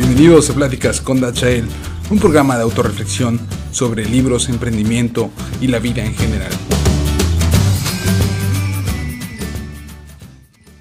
Bienvenidos a Pláticas con Dachael, un programa de autorreflexión sobre libros, emprendimiento y la vida en general.